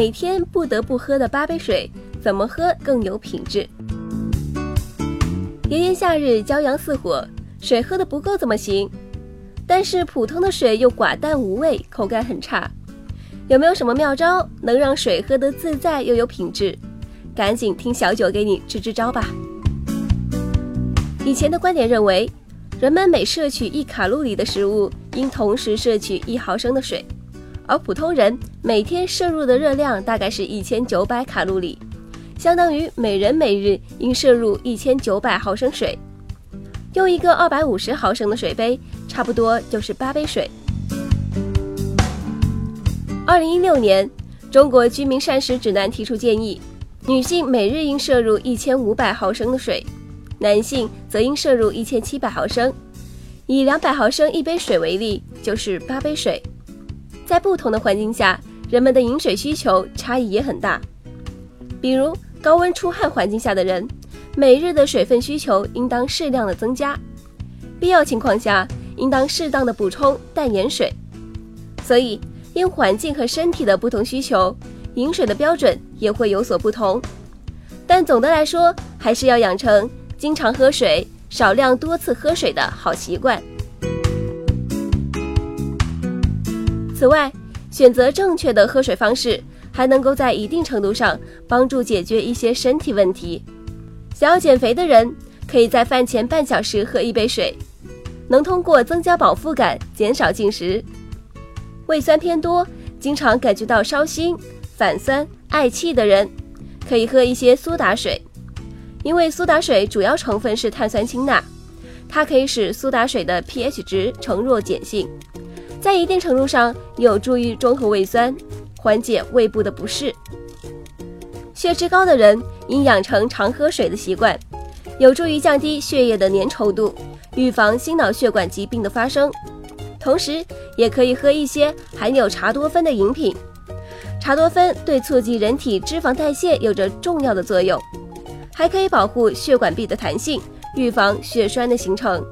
每天不得不喝的八杯水，怎么喝更有品质？炎炎夏日，骄阳似火，水喝的不够怎么行？但是普通的水又寡淡无味，口感很差。有没有什么妙招能让水喝得自在又有品质？赶紧听小九给你支支招吧。以前的观点认为，人们每摄取一卡路里的食物，应同时摄取一毫升的水，而普通人每天摄入的热量大概是一千九百卡路里，相当于每人每日应摄入一千九百毫升水。用一个二百五十毫升的水杯，差不多就是八杯水。二零一六年，中国居民膳食指南提出建议，女性每日应摄入一千五百毫升的水，男性则应摄入一千七百毫升。以两百毫升一杯水为例，就是八杯水。在不同的环境下，人们的饮水需求差异也很大。比如高温出汗环境下的人，每日的水分需求应当适量的增加，必要情况下应当适当的补充淡盐水。所以。因环境和身体的不同需求，饮水的标准也会有所不同。但总的来说，还是要养成经常喝水、少量多次喝水的好习惯。此外，选择正确的喝水方式，还能够在一定程度上帮助解决一些身体问题。想要减肥的人，可以在饭前半小时喝一杯水，能通过增加饱腹感，减少进食。胃酸偏多，经常感觉到烧心、反酸、嗳气的人，可以喝一些苏打水。因为苏打水主要成分是碳酸氢钠，它可以使苏打水的 pH 值呈弱碱性，在一定程度上有助于中和胃酸，缓解胃部的不适。血脂高的人应养成常喝水的习惯，有助于降低血液的粘稠度，预防心脑血管疾病的发生。同时，也可以喝一些含有茶多酚的饮品。茶多酚对促进人体脂肪代谢有着重要的作用，还可以保护血管壁的弹性，预防血栓的形成。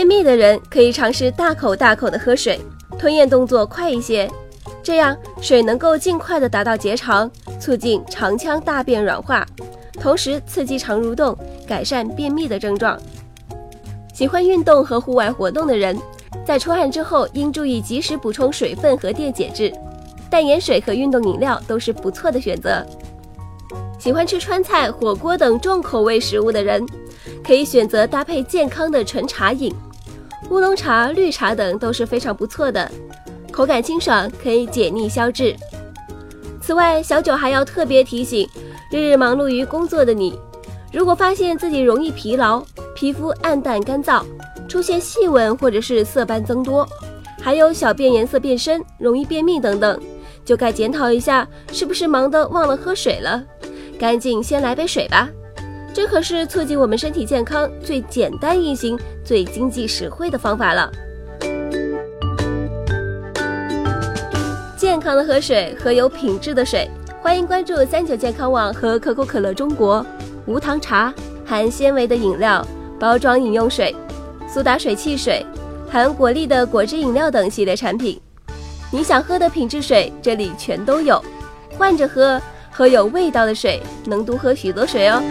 便秘的人可以尝试大口大口的喝水，吞咽动作快一些，这样水能够尽快的达到结肠，促进肠腔大便软化，同时刺激肠蠕动，改善便秘的症状。喜欢运动和户外活动的人，在出汗之后应注意及时补充水分和电解质，淡盐水和运动饮料都是不错的选择。喜欢吃川菜、火锅等重口味食物的人，可以选择搭配健康的纯茶饮，乌龙茶、绿茶等都是非常不错的，口感清爽，可以解腻消滞。此外，小九还要特别提醒，日日忙碌于工作的你，如果发现自己容易疲劳，皮肤暗淡干燥，出现细纹或者是色斑增多，还有小便颜色变深，容易便秘等等，就该检讨一下是不是忙得忘了喝水了。赶紧先来杯水吧，这可是促进我们身体健康最简单易行、最经济实惠的方法了。健康的喝水，喝有品质的水。欢迎关注三九健康网和可口可乐中国，无糖茶，含纤维的饮料。包装饮用水、苏打水汽水、含果粒的果汁饮料等系列产品，你想喝的品质水这里全都有。换着喝，喝有味道的水，能多喝许多水哦。